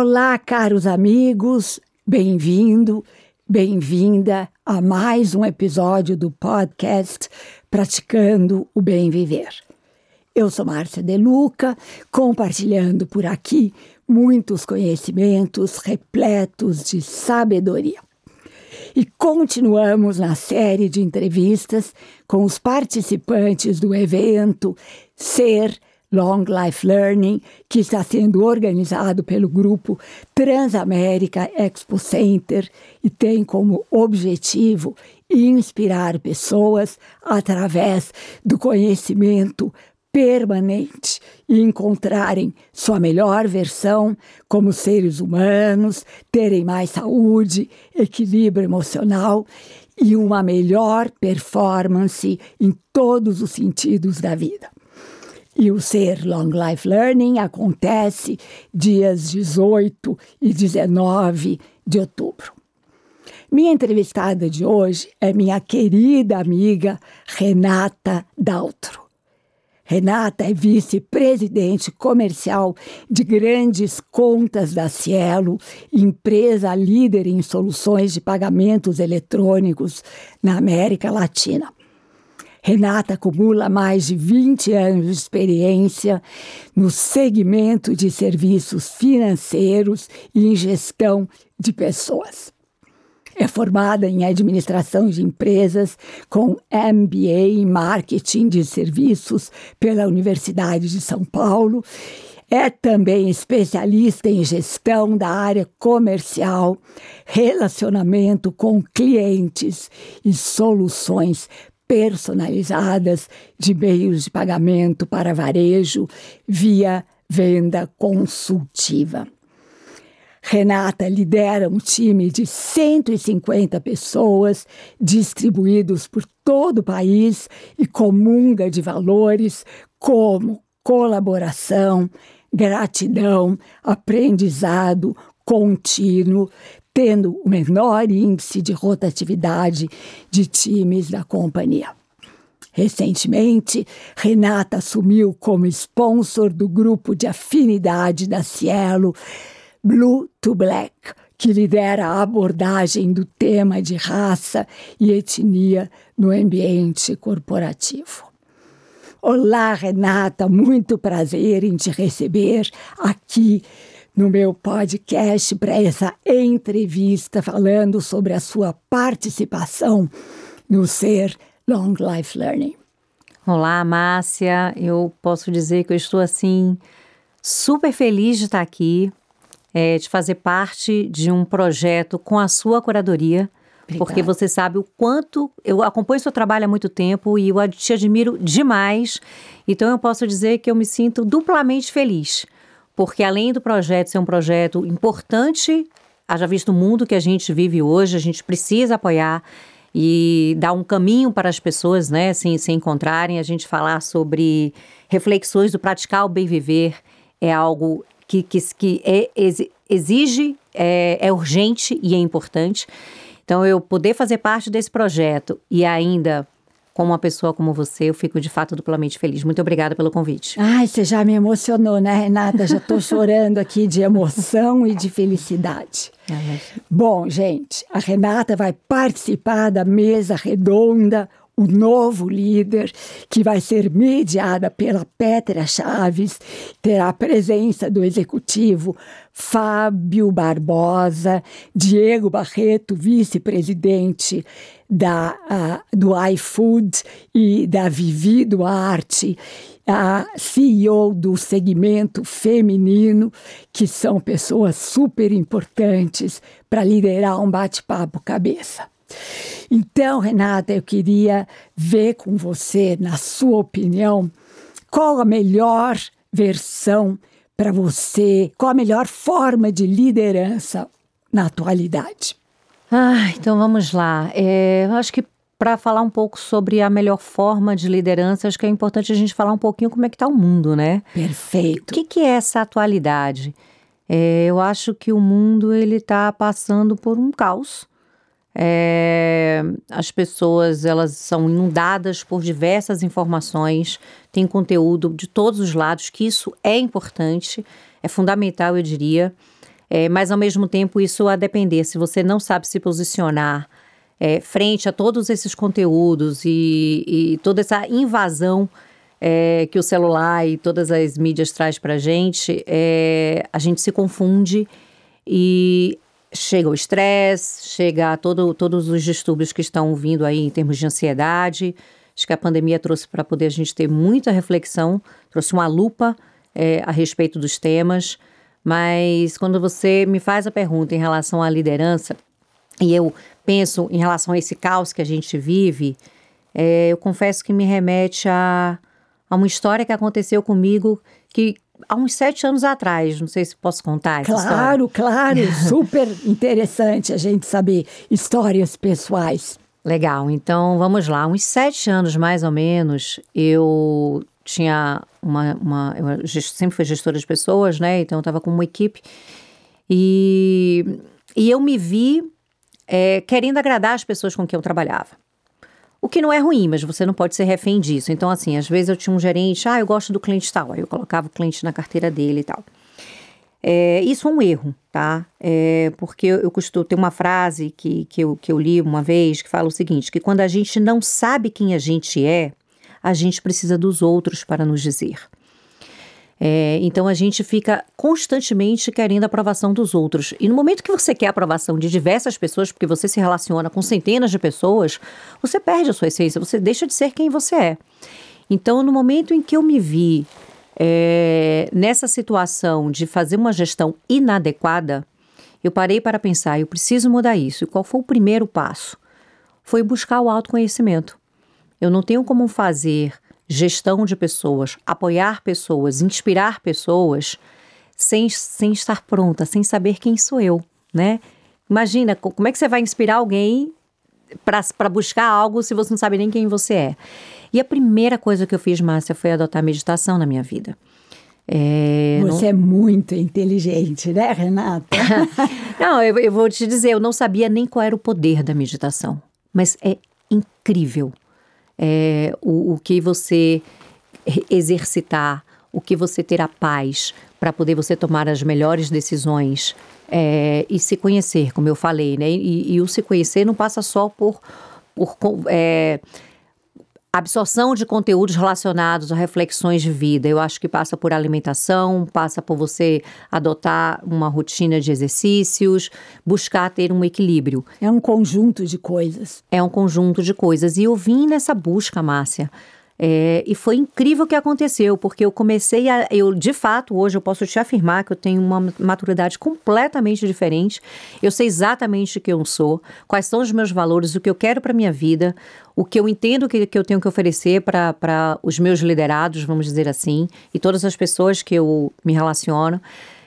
Olá, caros amigos, bem-vindo, bem-vinda a mais um episódio do podcast Praticando o Bem Viver. Eu sou Márcia De Luca, compartilhando por aqui muitos conhecimentos repletos de sabedoria. E continuamos na série de entrevistas com os participantes do evento Ser Long Life Learning, que está sendo organizado pelo grupo Transamérica Expo Center e tem como objetivo inspirar pessoas através do conhecimento permanente e encontrarem sua melhor versão como seres humanos, terem mais saúde, equilíbrio emocional e uma melhor performance em todos os sentidos da vida. E o Ser Long Life Learning acontece dias 18 e 19 de outubro. Minha entrevistada de hoje é minha querida amiga Renata Daltro. Renata é vice-presidente comercial de grandes contas da Cielo, empresa líder em soluções de pagamentos eletrônicos na América Latina. Renata acumula mais de 20 anos de experiência no segmento de serviços financeiros e em gestão de pessoas. É formada em administração de empresas com MBA em marketing de serviços pela Universidade de São Paulo. É também especialista em gestão da área comercial, relacionamento com clientes e soluções personalizadas de meios de pagamento para varejo via venda consultiva. Renata lidera um time de 150 pessoas distribuídos por todo o país e comunga de valores como colaboração, gratidão, aprendizado contínuo, tendo o menor índice de rotatividade de times da companhia. Recentemente, Renata assumiu como sponsor do grupo de afinidade da Cielo Blue to Black, que lidera a abordagem do tema de raça e etnia no ambiente corporativo. Olá, Renata, muito prazer em te receber aqui no meu podcast para essa entrevista falando sobre a sua participação no Ser Long Life Learning. Olá, Márcia. Eu posso dizer que eu estou assim super feliz de estar aqui, é, de fazer parte de um projeto com a sua curadoria. Obrigada. Porque você sabe o quanto. Eu acompanho seu trabalho há muito tempo e eu te admiro demais. Então eu posso dizer que eu me sinto duplamente feliz porque além do projeto ser um projeto importante, haja visto o mundo que a gente vive hoje, a gente precisa apoiar e dar um caminho para as pessoas, né, se, se encontrarem, a gente falar sobre reflexões do praticar o bem viver é algo que, que, que é, exige, é, é urgente e é importante. Então, eu poder fazer parte desse projeto e ainda com uma pessoa como você, eu fico de fato duplamente feliz. Muito obrigada pelo convite. Ai, você já me emocionou, né, Renata? Já estou chorando aqui de emoção e de felicidade. É, Bom, gente, a Renata vai participar da mesa redonda o novo líder, que vai ser mediada pela Petra Chaves, terá a presença do executivo Fábio Barbosa, Diego Barreto, vice-presidente da, do iFood e da Vivi Duarte, a CEO do segmento feminino, que são pessoas super importantes para liderar um bate-papo cabeça. Então, Renata, eu queria ver com você, na sua opinião, qual a melhor versão para você, qual a melhor forma de liderança na atualidade. Ah, então vamos lá. É, eu acho que para falar um pouco sobre a melhor forma de liderança, acho que é importante a gente falar um pouquinho como é que está o mundo, né? Perfeito. O que, que é essa atualidade? É, eu acho que o mundo ele está passando por um caos. É, as pessoas elas são inundadas por diversas informações, tem conteúdo de todos os lados, que isso é importante, é fundamental, eu diria. É, mas, ao mesmo tempo, isso a depender. Se você não sabe se posicionar é, frente a todos esses conteúdos e, e toda essa invasão é, que o celular e todas as mídias traz para a gente, é, a gente se confunde e chega o estresse, chega todo, todos os distúrbios que estão vindo aí em termos de ansiedade. Acho que a pandemia trouxe para poder a gente ter muita reflexão, trouxe uma lupa é, a respeito dos temas. Mas quando você me faz a pergunta em relação à liderança, e eu penso em relação a esse caos que a gente vive, é, eu confesso que me remete a, a uma história que aconteceu comigo que há uns sete anos atrás, não sei se posso contar Claro, claro, super interessante a gente saber histórias pessoais. Legal, então vamos lá. Uns sete anos mais ou menos, eu tinha uma. uma eu sempre fui gestora de pessoas, né? Então eu estava com uma equipe e, e eu me vi é, querendo agradar as pessoas com quem eu trabalhava. O que não é ruim, mas você não pode ser refém disso. Então, assim, às vezes eu tinha um gerente, ah, eu gosto do cliente tal, aí eu colocava o cliente na carteira dele e tal. É, isso é um erro, tá? É, porque eu, eu costumo ter uma frase que, que, eu, que eu li uma vez que fala o seguinte: que quando a gente não sabe quem a gente é, a gente precisa dos outros para nos dizer. É, então a gente fica constantemente querendo a aprovação dos outros. E no momento que você quer a aprovação de diversas pessoas, porque você se relaciona com centenas de pessoas, você perde a sua essência, você deixa de ser quem você é. Então, no momento em que eu me vi é, nessa situação de fazer uma gestão inadequada, eu parei para pensar, eu preciso mudar isso. E qual foi o primeiro passo? Foi buscar o autoconhecimento. Eu não tenho como fazer gestão de pessoas, apoiar pessoas, inspirar pessoas, sem, sem estar pronta, sem saber quem sou eu, né? Imagina, como é que você vai inspirar alguém para buscar algo se você não sabe nem quem você é? E a primeira coisa que eu fiz, Márcia, foi adotar meditação na minha vida. É, você não... é muito inteligente, né, Renata? não, eu, eu vou te dizer, eu não sabia nem qual era o poder da meditação, mas é incrível é, o, o que você exercitar, o que você ter a paz para poder você tomar as melhores decisões é, e se conhecer, como eu falei, né? E, e, o se conhecer não passa só por, por é, absorção de conteúdos relacionados a reflexões de vida. Eu acho que passa por alimentação, passa por você adotar uma rotina de exercícios, buscar ter um equilíbrio. É um conjunto de coisas. É um conjunto de coisas. E eu vim nessa busca, Márcia. É, e foi incrível o que aconteceu, porque eu comecei a. Eu, de fato, hoje eu posso te afirmar que eu tenho uma maturidade completamente diferente. Eu sei exatamente quem eu sou, quais são os meus valores, o que eu quero para minha vida, o que eu entendo que, que eu tenho que oferecer para os meus liderados, vamos dizer assim, e todas as pessoas que eu me relaciono.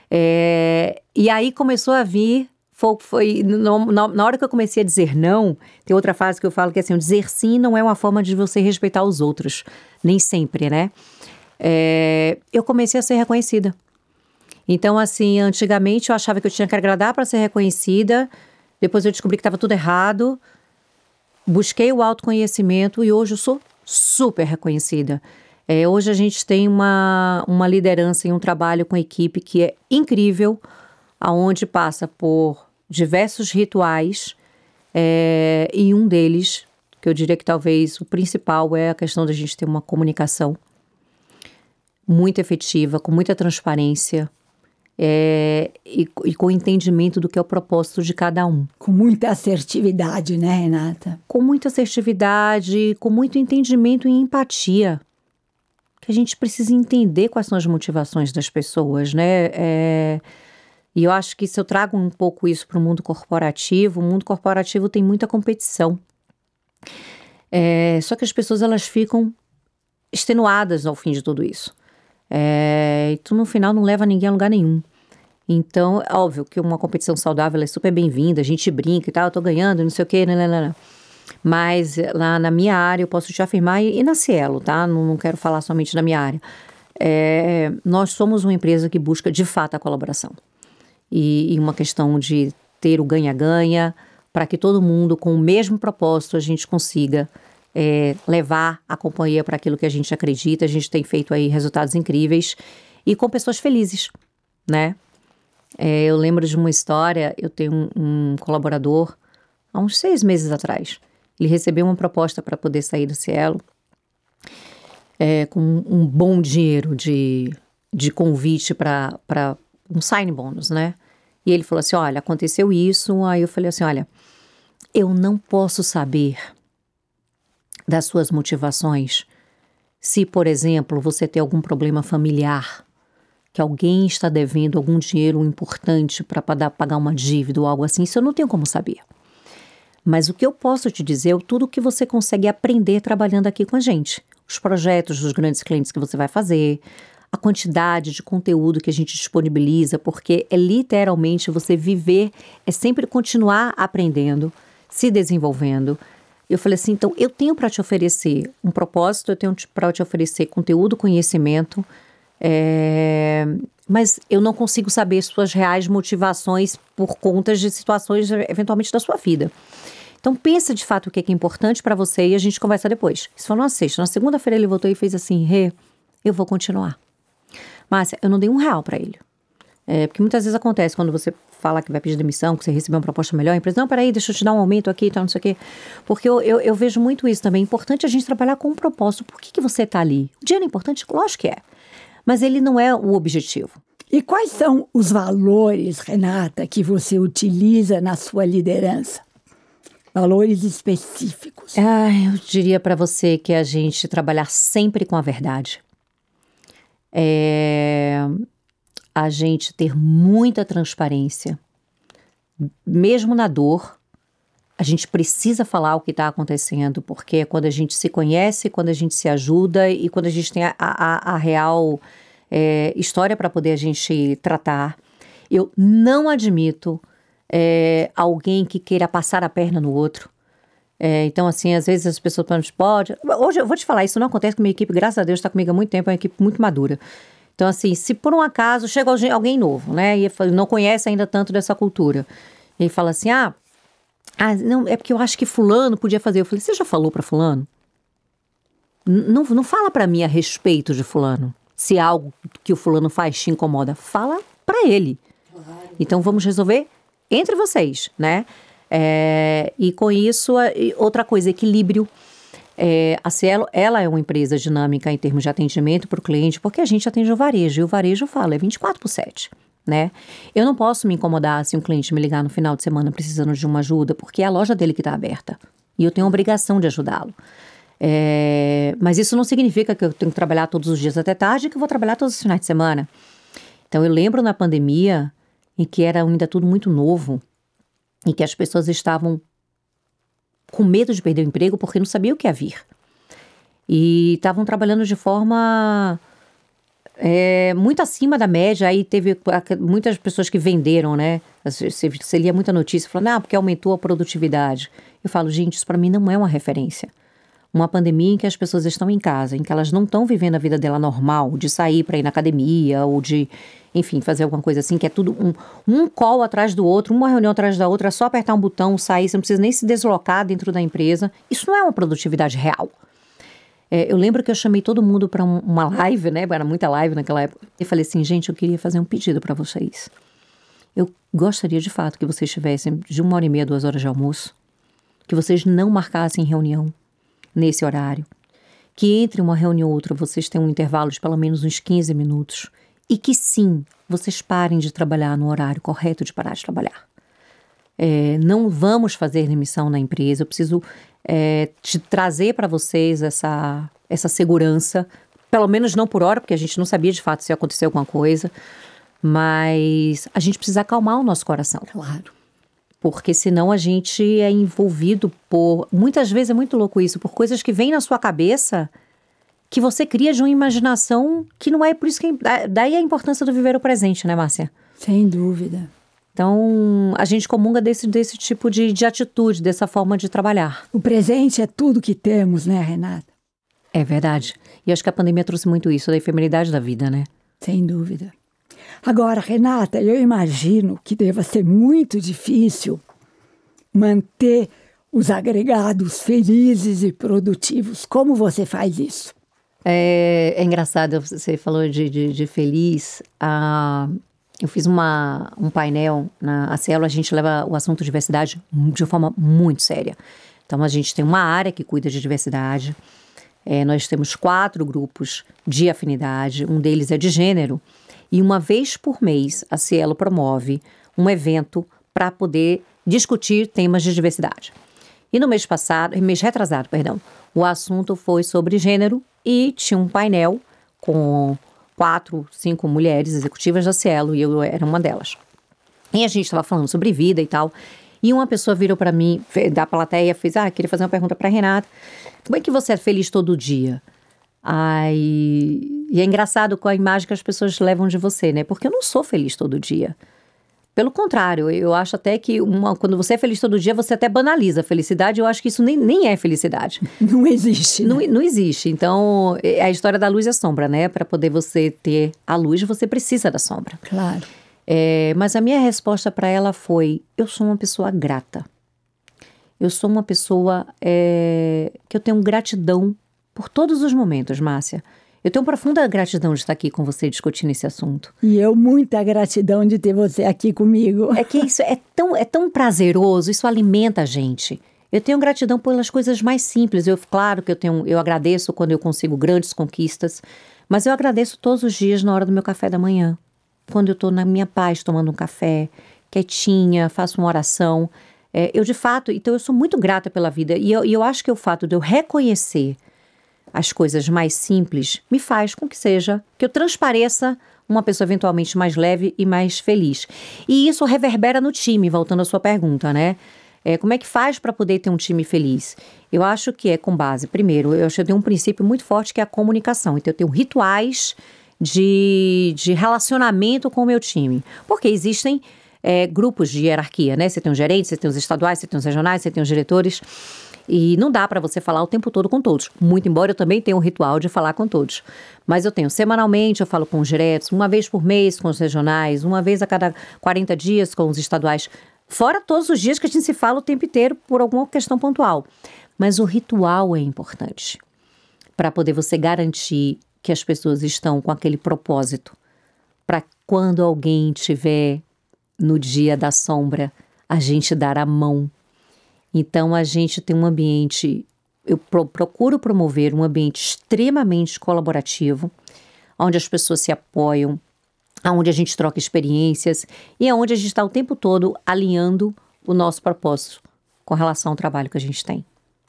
É, e aí começou a vir foi, foi no, na, na, hora que eu comecei a dizer não, tem outra frase que eu falo que é assim, dizer sim não é uma forma de você respeitar os outros, nem sempre, né? É, eu comecei a ser reconhecida. Então, assim, antigamente eu achava que eu tinha que agradar para ser reconhecida, depois eu descobri que estava tudo errado, busquei o autoconhecimento e hoje eu sou super reconhecida. É, hoje a gente tem uma, uma liderança e um trabalho com equipe que é incrível, aonde passa por diversos rituais, é, e um deles, que eu diria que talvez o principal, é a questão da gente ter uma comunicação muito efetiva, com muita transparência. É, e, e, com entendimento do que é o propósito de cada um. Com muita assertividade, né, Renata? Com muita assertividade, com muito entendimento e empatia. Que a gente precisa entender quais são as motivações das pessoas, né? É, e eu acho que se eu trago um pouco isso para o mundo corporativo, o mundo corporativo tem muita competição. É, só que as pessoas elas ficam extenuadas ao fim de tudo isso. É, e tu no final não leva ninguém a lugar nenhum. Então, é óbvio que uma competição saudável é super bem-vinda, a gente brinca e tal, eu tô ganhando, não sei o quê, né, né, né. Mas lá na minha área eu posso te afirmar, e, e na Cielo, tá? Não, não quero falar somente da minha área. É, nós somos uma empresa que busca de fato a colaboração e, e uma questão de ter o ganha-ganha, para que todo mundo, com o mesmo propósito, a gente consiga é, levar a companhia para aquilo que a gente acredita. A gente tem feito aí resultados incríveis e com pessoas felizes, né? É, eu lembro de uma história, eu tenho um, um colaborador, há uns seis meses atrás, ele recebeu uma proposta para poder sair do Cielo é, com um bom dinheiro de, de convite para um sign bônus, né? E ele falou assim: Olha, aconteceu isso. Aí eu falei assim: Olha, eu não posso saber das suas motivações se, por exemplo, você tem algum problema familiar, que alguém está devendo algum dinheiro importante para pagar uma dívida ou algo assim, isso eu não tenho como saber. Mas o que eu posso te dizer é tudo o que você consegue aprender trabalhando aqui com a gente. Os projetos dos grandes clientes que você vai fazer, a quantidade de conteúdo que a gente disponibiliza, porque é literalmente você viver, é sempre continuar aprendendo, se desenvolvendo. Eu falei assim, então eu tenho para te oferecer um propósito, eu tenho para te oferecer conteúdo, conhecimento, é, mas eu não consigo saber suas reais motivações por conta de situações, eventualmente, da sua vida. Então, pensa de fato o que é, que é importante para você e a gente conversa depois. Isso foi numa sexta. Na segunda-feira ele voltou e fez assim: Rê, eu vou continuar. Márcia, eu não dei um real para ele. É, porque muitas vezes acontece quando você fala que vai pedir demissão, que você recebeu uma proposta melhor, a empresa, não, peraí, deixa eu te dar um aumento aqui e tal, não sei o quê. Porque eu, eu, eu, vejo muito isso também. É importante a gente trabalhar com um propósito. Por que, que você está ali? O dinheiro é importante? Lógico que é. Mas ele não é o objetivo. E quais são os valores, Renata, que você utiliza na sua liderança? Valores específicos. Ah, eu diria para você que a gente trabalhar sempre com a verdade. É, a gente ter muita transparência, mesmo na dor. A gente precisa falar o que está acontecendo, porque é quando a gente se conhece, quando a gente se ajuda e quando a gente tem a, a, a real é, história para poder a gente tratar. Eu não admito é, alguém que queira passar a perna no outro. É, então, assim, às vezes as pessoas falam, pode. Hoje eu vou te falar, isso não acontece com a minha equipe, graças a Deus, está comigo há muito tempo, é uma equipe muito madura. Então, assim, se por um acaso chega alguém novo, né, e não conhece ainda tanto dessa cultura, e fala assim: ah, ah, não, é porque eu acho que Fulano podia fazer. Eu falei: você já falou para Fulano? não, não fala para mim a respeito de Fulano. Se algo que o Fulano faz te incomoda, fala para ele. Então, vamos resolver entre vocês, né? É, e com isso, outra coisa, equilíbrio. É, a Cielo, ela é uma empresa dinâmica em termos de atendimento para o cliente, porque a gente atende o varejo, e o varejo fala, é 24 por 7, né? Eu não posso me incomodar se um cliente me ligar no final de semana precisando de uma ajuda, porque é a loja dele que está aberta, e eu tenho a obrigação de ajudá-lo. É, mas isso não significa que eu tenho que trabalhar todos os dias até tarde que eu vou trabalhar todos os finais de semana. Então, eu lembro na pandemia, em que era ainda tudo muito novo e que as pessoas estavam com medo de perder o emprego porque não sabiam o que ia vir. E estavam trabalhando de forma é, muito acima da média. Aí teve muitas pessoas que venderam, né? Você, você lia muita notícia falando, ah, porque aumentou a produtividade. Eu falo, gente, isso para mim não é uma referência uma pandemia em que as pessoas estão em casa, em que elas não estão vivendo a vida dela normal, de sair para ir na academia ou de, enfim, fazer alguma coisa assim, que é tudo um, um call atrás do outro, uma reunião atrás da outra, é só apertar um botão, sair, você não precisa nem se deslocar dentro da empresa. Isso não é uma produtividade real. É, eu lembro que eu chamei todo mundo para um, uma live, né? Era muita live naquela época. E falei assim, gente, eu queria fazer um pedido para vocês. Eu gostaria de fato que vocês tivessem de uma hora e meia, duas horas de almoço, que vocês não marcassem reunião, nesse horário. Que entre uma reunião ou outra vocês tenham um intervalo de pelo menos uns 15 minutos. E que sim, vocês parem de trabalhar no horário correto de parar de trabalhar. É, não vamos fazer demissão na empresa. Eu preciso é, te trazer para vocês essa, essa segurança, pelo menos não por hora, porque a gente não sabia de fato se ia acontecer alguma coisa, mas a gente precisa acalmar o nosso coração. Claro porque senão a gente é envolvido por. Muitas vezes é muito louco isso, por coisas que vêm na sua cabeça que você cria de uma imaginação que não é por isso que. Daí a importância do viver o presente, né, Márcia? Sem dúvida. Então, a gente comunga desse, desse tipo de, de atitude, dessa forma de trabalhar. O presente é tudo que temos, né, Renata? É verdade. E acho que a pandemia trouxe muito isso, da efemeridade da vida, né? Sem dúvida. Agora, Renata, eu imagino que deva ser muito difícil manter os agregados felizes e produtivos. Como você faz isso? É, é engraçado, você falou de, de, de feliz. Ah, eu fiz uma, um painel na Cielo, a gente leva o assunto diversidade de forma muito séria. Então, a gente tem uma área que cuida de diversidade, é, nós temos quatro grupos de afinidade, um deles é de gênero, e uma vez por mês a Cielo promove um evento para poder discutir temas de diversidade. E no mês passado, mês retrasado, perdão, o assunto foi sobre gênero e tinha um painel com quatro, cinco mulheres executivas da Cielo e eu era uma delas. E a gente estava falando sobre vida e tal. E uma pessoa virou para mim, da plateia, fez: Ah, queria fazer uma pergunta para Renata. Como é que você é feliz todo dia? Ai, e é engraçado com a imagem que as pessoas levam de você, né? Porque eu não sou feliz todo dia. Pelo contrário, eu acho até que uma, quando você é feliz todo dia, você até banaliza a felicidade. Eu acho que isso nem, nem é felicidade. Não existe. Né? Não, não existe. Então, é a história da luz e a sombra, né? Para poder você ter a luz, você precisa da sombra. Claro. É, mas a minha resposta para ela foi: eu sou uma pessoa grata. Eu sou uma pessoa é, que eu tenho gratidão por todos os momentos, Márcia. Eu tenho profunda gratidão de estar aqui com você discutindo esse assunto. E eu muita gratidão de ter você aqui comigo. É que isso é tão, é tão prazeroso, isso alimenta a gente. Eu tenho gratidão pelas coisas mais simples. Eu, claro que eu tenho, eu agradeço quando eu consigo grandes conquistas, mas eu agradeço todos os dias na hora do meu café da manhã, quando eu estou na minha paz tomando um café, quietinha, faço uma oração. É, eu de fato, então eu sou muito grata pela vida e eu, e eu acho que o fato de eu reconhecer as coisas mais simples me faz com que seja, que eu transpareça uma pessoa eventualmente mais leve e mais feliz. E isso reverbera no time, voltando à sua pergunta, né? É, como é que faz para poder ter um time feliz? Eu acho que é com base, primeiro, eu acho que eu tenho um princípio muito forte que é a comunicação. Então, eu tenho rituais de, de relacionamento com o meu time. Porque existem é, grupos de hierarquia, né? Você tem os gerentes, você tem os estaduais, você tem os regionais, você tem os diretores. E não dá para você falar o tempo todo com todos. Muito embora eu também tenha um ritual de falar com todos. Mas eu tenho semanalmente, eu falo com os diretos, uma vez por mês com os regionais, uma vez a cada 40 dias com os estaduais. Fora todos os dias que a gente se fala o tempo inteiro por alguma questão pontual. Mas o ritual é importante para poder você garantir que as pessoas estão com aquele propósito. Para quando alguém tiver no dia da sombra, a gente dar a mão então a gente tem um ambiente, eu pro, procuro promover um ambiente extremamente colaborativo, onde as pessoas se apoiam, onde a gente troca experiências e onde a gente está o tempo todo alinhando o nosso propósito com relação ao trabalho que a gente tem.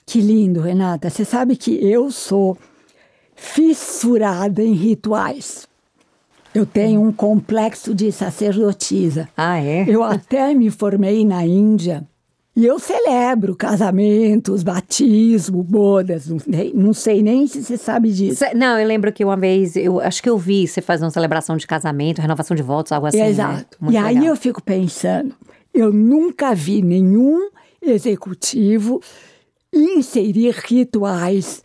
Que lindo, Renata. Você sabe que eu sou fissurada em rituais. Eu tenho um complexo de sacerdotisa. Ah, é? Eu até me formei na Índia e eu celebro casamentos, batismo, bodas, não, não sei nem se você sabe disso. Não, eu lembro que uma vez, eu acho que eu vi você fazer uma celebração de casamento, renovação de votos, algo assim. Né? Exato. Né? E legal. aí eu fico pensando, eu nunca vi nenhum executivo inserir rituais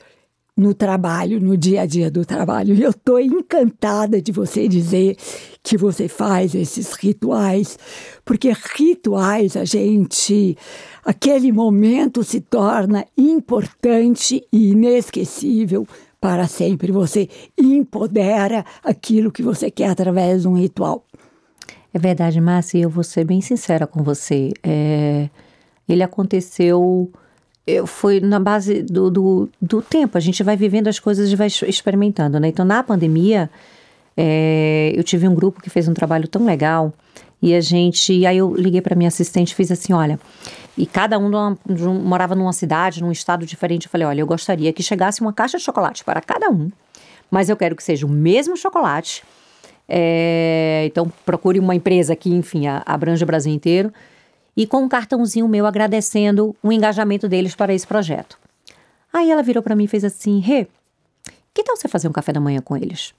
no trabalho, no dia a dia do trabalho. E eu estou encantada de você dizer que você faz esses rituais, porque rituais a gente. aquele momento se torna importante e inesquecível para sempre. Você empodera aquilo que você quer através de um ritual. É verdade, Márcia, eu vou ser bem sincera com você. É, ele aconteceu eu foi na base do, do, do, tempo. A gente vai vivendo as coisas e vai experimentando, né? Então, na pandemia, é, eu tive um grupo que fez um trabalho tão legal e a gente. Aí eu liguei para minha assistente e fiz assim: olha. E cada um numa, morava numa cidade, num estado diferente. Eu falei: olha, eu gostaria que chegasse uma caixa de chocolate para cada um, mas eu quero que seja o mesmo chocolate. É, então, procure uma empresa que, enfim, abrange o Brasil inteiro e com um cartãozinho meu agradecendo o engajamento deles para esse projeto. Aí ela virou para mim e fez assim: Rê, que tal você fazer um café da manhã com eles?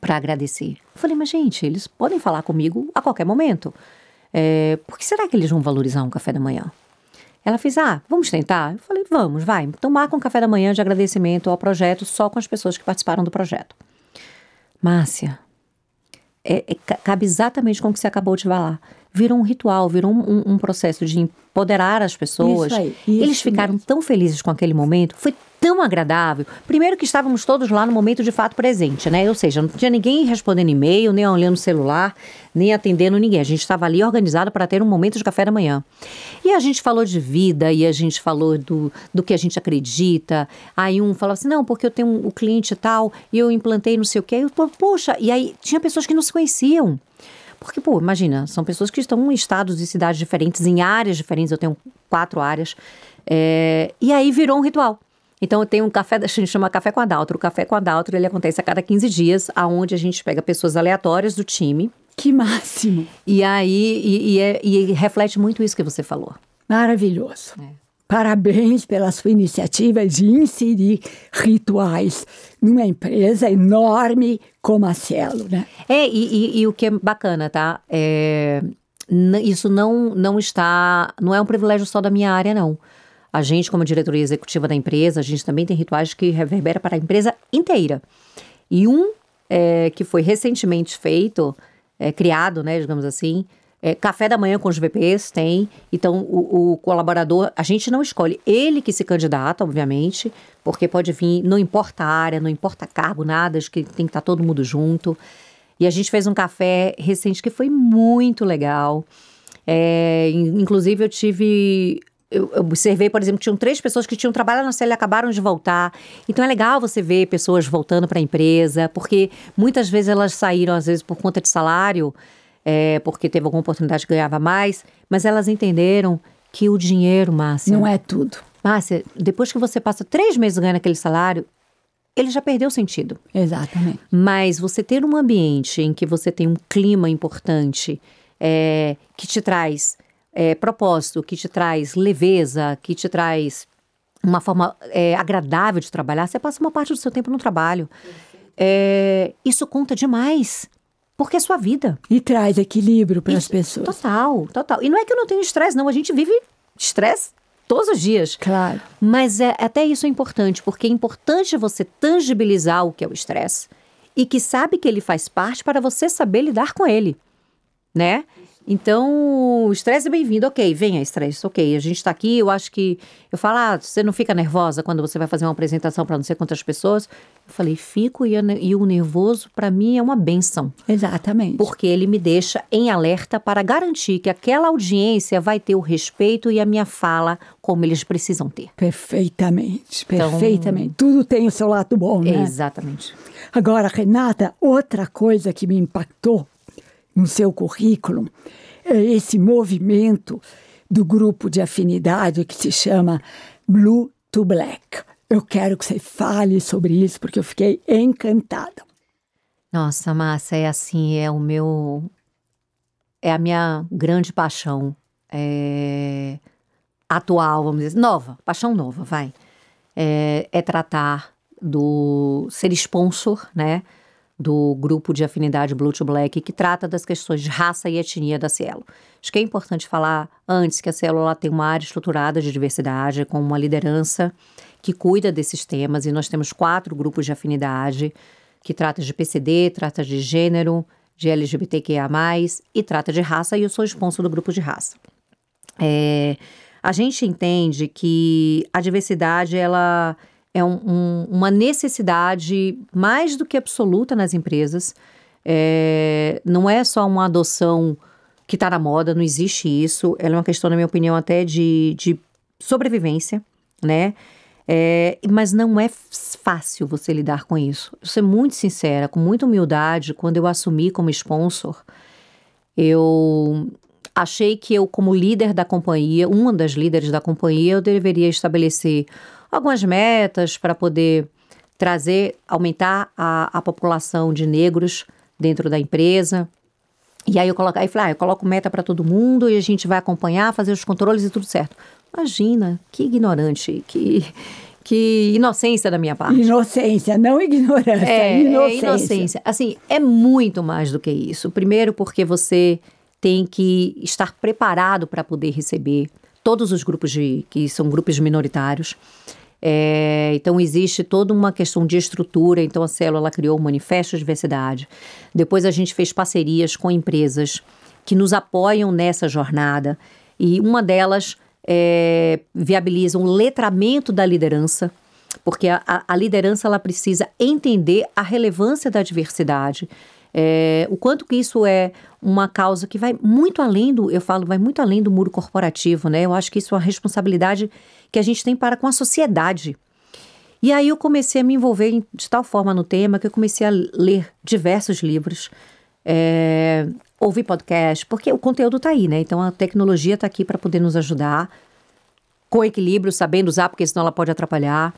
Para agradecer. Eu falei, mas gente, eles podem falar comigo a qualquer momento. É, por que será que eles vão valorizar um café da manhã? Ela fez, ah, vamos tentar? Eu falei, vamos, vai. Então marca um café da manhã de agradecimento ao projeto só com as pessoas que participaram do projeto. Márcia, é, é, cabe exatamente com o que você acabou de falar. Virou um ritual, virou um, um processo de empoderar as pessoas. Isso aí, isso Eles ficaram mesmo. tão felizes com aquele momento, foi tão agradável. Primeiro que estávamos todos lá no momento de fato presente, né? Ou seja, não tinha ninguém respondendo e-mail, nem olhando o celular, nem atendendo ninguém. A gente estava ali organizado para ter um momento de café da manhã. E a gente falou de vida, e a gente falou do, do que a gente acredita. Aí um falou assim: não, porque eu tenho um, o cliente tal, e eu implantei não sei o quê. Eu, poxa, e aí tinha pessoas que não se conheciam. Porque, pô, imagina, são pessoas que estão em estados e cidades diferentes, em áreas diferentes, eu tenho quatro áreas. É, e aí virou um ritual. Então eu tenho um café, a gente chama café com Adaltro. O café com Adaltro, ele acontece a cada 15 dias, aonde a gente pega pessoas aleatórias do time. Que máximo. E aí, e, e, é, e reflete muito isso que você falou. Maravilhoso. É. Parabéns pela sua iniciativa de inserir rituais numa empresa enorme como a Cielo, né? É, e, e- e o que é bacana, tá? É, isso não, não está. Não é um privilégio só da minha área, não. A gente, como diretoria executiva da empresa, a gente também tem rituais que reverbera para a empresa inteira. E um é, que foi recentemente feito, é, criado, né, digamos assim, é, café da manhã com os VPs tem. Então, o, o colaborador, a gente não escolhe. Ele que se candidata, obviamente, porque pode vir, não importa a área, não importa cargo, nada, acho que tem que estar todo mundo junto. E a gente fez um café recente que foi muito legal. É, in- inclusive, eu tive. Eu eu observei, por exemplo, que tinham três pessoas que tinham trabalhado na CEL e acabaram de voltar. Então é legal você ver pessoas voltando para a empresa, porque muitas vezes elas saíram, às vezes, por conta de salário, é, porque teve alguma oportunidade que ganhava mais, mas elas entenderam que o dinheiro, Márcia. Não é tudo. Márcia, depois que você passa três meses ganhando aquele salário, ele já perdeu o sentido. Exatamente. Mas você ter um ambiente em que você tem um clima importante, é, que te traz é, propósito, que te traz leveza, que te traz uma forma é, agradável de trabalhar, você passa uma parte do seu tempo no trabalho. É, isso conta demais, porque é sua vida. E traz equilíbrio para as pessoas. Total, total. E não é que eu não tenho estresse, não. A gente vive estresse todos os dias. Claro. Mas é, até isso é importante, porque é importante você tangibilizar o que é o estresse e que sabe que ele faz parte para você saber lidar com ele, né? Então, o estresse é bem-vindo, ok, venha estresse, ok, a gente tá aqui, eu acho que, eu falo, ah, você não fica nervosa quando você vai fazer uma apresentação para não sei quantas pessoas? Eu falei, fico, e, e o nervoso, para mim, é uma benção. Exatamente. Porque ele me deixa em alerta para garantir que aquela audiência vai ter o respeito e a minha fala como eles precisam ter. Perfeitamente, Então- perfeitamente. Tudo tem o seu lado bom, né? Exatamente. Agora, Renata, outra coisa que me impactou no seu currículo é esse movimento do grupo de afinidade que se chama Blue to Black. Eu quero que você fale sobre isso porque eu fiquei encantada. Nossa, Márcia, é assim, é o meu. É a minha grande paixão é, atual, vamos dizer. Nova, paixão nova, vai. É, é tratar do. ser sponsor, né? Do grupo de afinidade Blue to Black, que trata das questões de raça e etnia da Cielo. Acho que é importante falar antes que a Cielo ela tem uma área estruturada de diversidade, com uma liderança que cuida desses temas, e nós temos quatro grupos de afinidade que trata de PCD, trata de gênero, de LGBTQIA+, e trata de raça, e eu sou sponsor do grupo de raça. É, a gente entende que a diversidade, ela é um- um- uma necessidade mais do que absoluta nas empresas. É, não é só uma adoção que está na moda, não existe isso. Ela é uma questão, na minha opinião, até de, de sobrevivência, né? É, mas não é fácil você lidar com isso. Eu ser muito sincera, com muita humildade, quando eu assumi como sponsor, eu achei que eu, como líder da companhia, uma das líderes da companhia, eu deveria estabelecer algumas metas para poder trazer, aumentar a, a população de negros dentro da empresa. E aí eu coloco, aí eu falei, ah, eu coloco meta para todo mundo e a gente vai acompanhar, fazer os controles e tudo certo. Imagina, que ignorante, que, que inocência da minha parte. Inocência, não ignorância, É, inocência. é inocência. Assim, é muito mais do que isso. Primeiro, porque você tem que estar preparado para poder receber todos os grupos de que são grupos minoritários. É, então existe toda uma questão de estrutura. Então a célula criou o manifesto de diversidade. Depois a gente fez parcerias com empresas que nos apoiam nessa jornada. E uma delas é, viabiliza um letramento da liderança, porque a, a, liderança ela precisa entender a relevância da diversidade. É, o quanto que isso é uma causa que vai muito além do, eu falo, vai muito além do muro corporativo, né? Eu acho que isso é uma responsabilidade que a gente tem para com a sociedade. E aí eu comecei a me envolver de tal forma no tema que eu comecei a ler diversos livros, é, ouvir podcast, porque o conteúdo está aí, né? Então a tecnologia está aqui para poder nos ajudar com equilíbrio, sabendo usar, porque senão ela pode atrapalhar.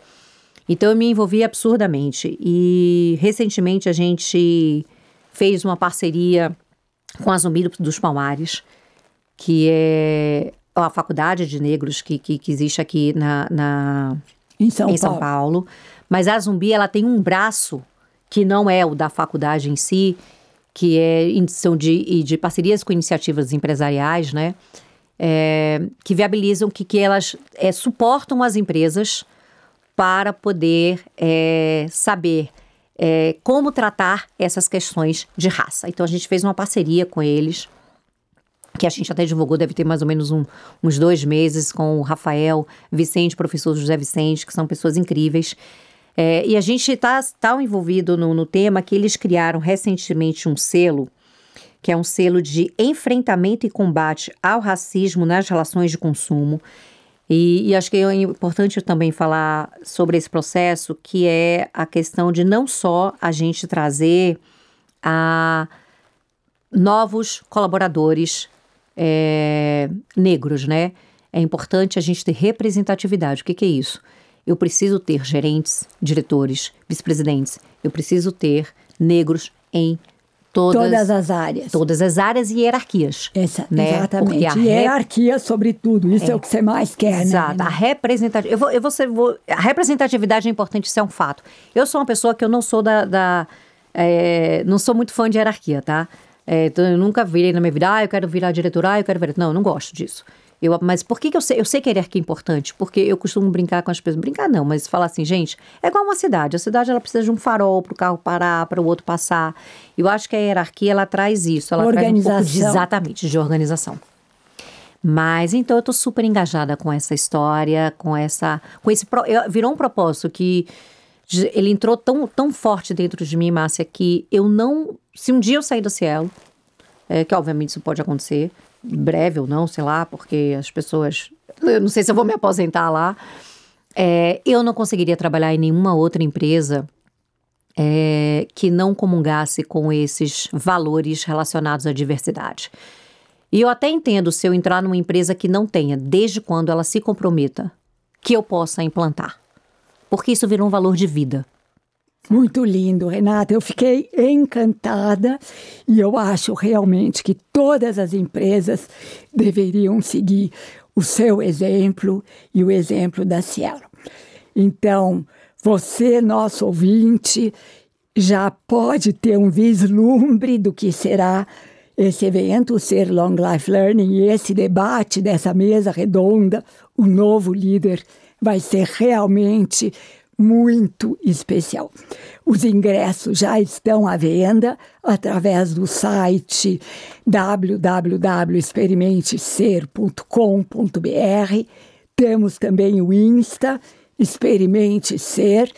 Então eu me envolvi absurdamente. E recentemente a gente fez uma parceria com a Zumbi dos Palmares, que é a faculdade de negros que, que, que existe aqui na, na em, São, em São Paulo. Paulo. Mas a Zumbi ela tem um braço que não é o da faculdade em si, que é são de, de parcerias com iniciativas empresariais, né? É, que viabilizam que, que elas é, suportam as empresas para poder é, saber é, como tratar essas questões de raça. Então a gente fez uma parceria com eles, que a gente até divulgou, deve ter mais ou menos um, uns dois meses, com o Rafael Vicente, professor José Vicente, que são pessoas incríveis. É, e a gente está tá envolvido no, no tema que eles criaram recentemente um selo, que é um selo de enfrentamento e combate ao racismo nas relações de consumo. E, e, acho que é importante também falar sobre esse processo, que é a questão de não só a gente trazer a novos colaboradores é, negros, né? É importante a gente ter representatividade. O que, que é isso? Eu preciso ter gerentes, diretores, vice-presidentes. Eu preciso ter negros em Todas, todas, as áreas. Todas as áreas e hierarquias. Essa, né? Exatamente. A hierarquia sobre tudo. Isso é, é o que você mais quer, Exato. né? A representatividade. Eu vou, eu vou, ser, vou, a representatividade é importante, isso é um fato. Eu sou uma pessoa que eu não sou da. da é, não sou muito fã de hierarquia, tá? É, então eu nunca virei na minha vida, ah, eu quero virar diretora, ah, eu quero virar. Não, eu não gosto disso. Eu, mas por que, que eu sei? Eu sei que a hierarquia é importante, porque eu costumo brincar com as pessoas. Brincar não, mas falar assim, gente, é igual uma cidade. A cidade ela precisa de um farol para o carro parar, para o outro passar. Eu acho que a hierarquia ela traz isso. Ela organização. traz um pouco de, exatamente, de organização. Mas então eu estou super engajada com essa história, com essa. com esse. Virou um propósito que ele entrou tão, tão forte dentro de mim, Márcia, que eu não. Se um dia eu sair do Cielo, é, que obviamente isso pode acontecer, breve ou não, sei lá, porque as pessoas. Eu não sei se eu vou me aposentar lá. É, eu não conseguiria trabalhar em nenhuma outra empresa é, que não comungasse com esses valores relacionados à diversidade. E eu até entendo se eu entrar numa empresa que não tenha, desde quando ela se comprometa, que eu possa implantar. Porque isso virou um valor de vida. Muito lindo, Renata. Eu fiquei encantada e eu acho realmente que todas as empresas deveriam seguir o seu exemplo e o exemplo da Cielo. Então, você, nosso ouvinte, já pode ter um vislumbre do que será esse evento, ser Long Life Learning, e esse debate dessa mesa redonda, o novo líder, vai ser realmente muito especial. Os ingressos já estão à venda através do site www.experimentecer.com.br. Temos também o Insta Experimente Ser,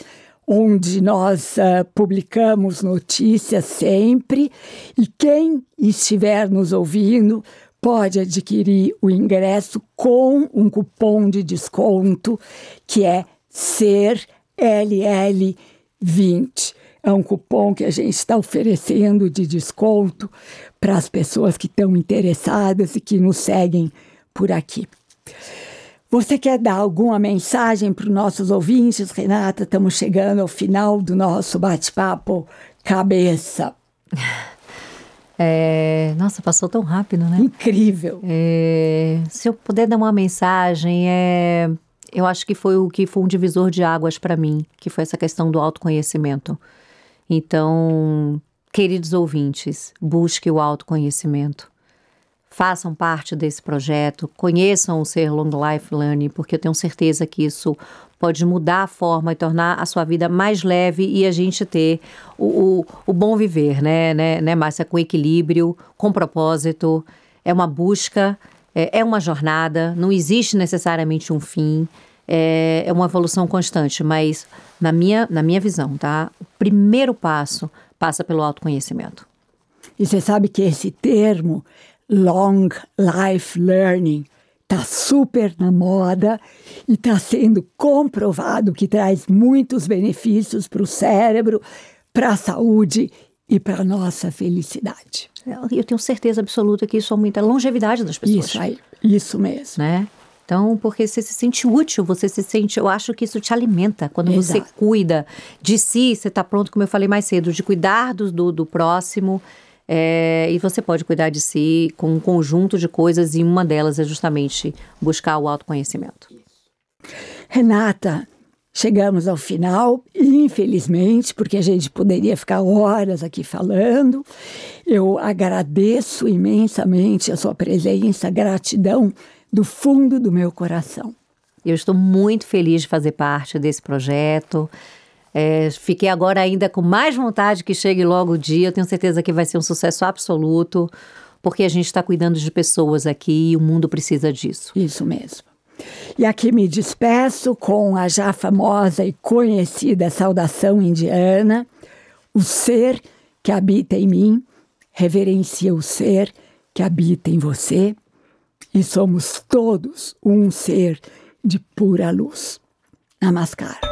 onde nós uh, publicamos notícias sempre. E quem estiver nos ouvindo pode adquirir o ingresso com um cupom de desconto que é SER LL20. É um cupom que a gente está oferecendo de desconto para as pessoas que estão interessadas e que nos seguem por aqui. Você quer dar alguma mensagem para os nossos ouvintes, Renata? Estamos chegando ao final do nosso bate-papo cabeça. É, nossa, passou tão rápido, né? Incrível. É, se eu puder dar uma mensagem, é eu acho que foi o que foi um divisor de águas para mim, que foi essa questão do autoconhecimento. Então, queridos ouvintes, busque o autoconhecimento. Façam parte desse projeto, conheçam o Ser Long Life Learning, porque eu tenho certeza que isso pode mudar a forma e tornar a sua vida mais leve e a gente ter o, o, o bom viver, né, né, né, Márcia? Com equilíbrio, com propósito, é uma busca, é, é uma jornada, não existe necessariamente um fim, é, é uma evolução constante, mas na minha, na minha visão, tá? O primeiro passo passa pelo autoconhecimento. E você sabe que esse termo long life learning está super na moda e está sendo comprovado que traz muitos benefícios para o cérebro, para a saúde e para a nossa felicidade. Eu tenho certeza absoluta que isso aumenta a longevidade das pessoas. Isso aí, isso mesmo. Né? Então, porque você se sente útil, você se sente. Eu acho que isso te alimenta. Quando Exato. você cuida de si, você está pronto, como eu falei mais cedo, de cuidar do, do, do próximo. É, e você pode cuidar de si com um conjunto de coisas, e uma delas é justamente buscar o autoconhecimento. Renata, chegamos ao final, infelizmente, porque a gente poderia ficar horas aqui falando. Eu agradeço imensamente a sua presença, gratidão do fundo do meu coração. Eu estou muito feliz de fazer parte desse projeto. É, fiquei agora ainda com mais vontade que chegue logo o dia. Eu tenho certeza que vai ser um sucesso absoluto, porque a gente está cuidando de pessoas aqui e o mundo precisa disso. Isso mesmo. E aqui me despeço com a já famosa e conhecida saudação indiana: o ser que habita em mim reverencia o ser que habita em você, e somos todos um ser de pura luz. Namaskar.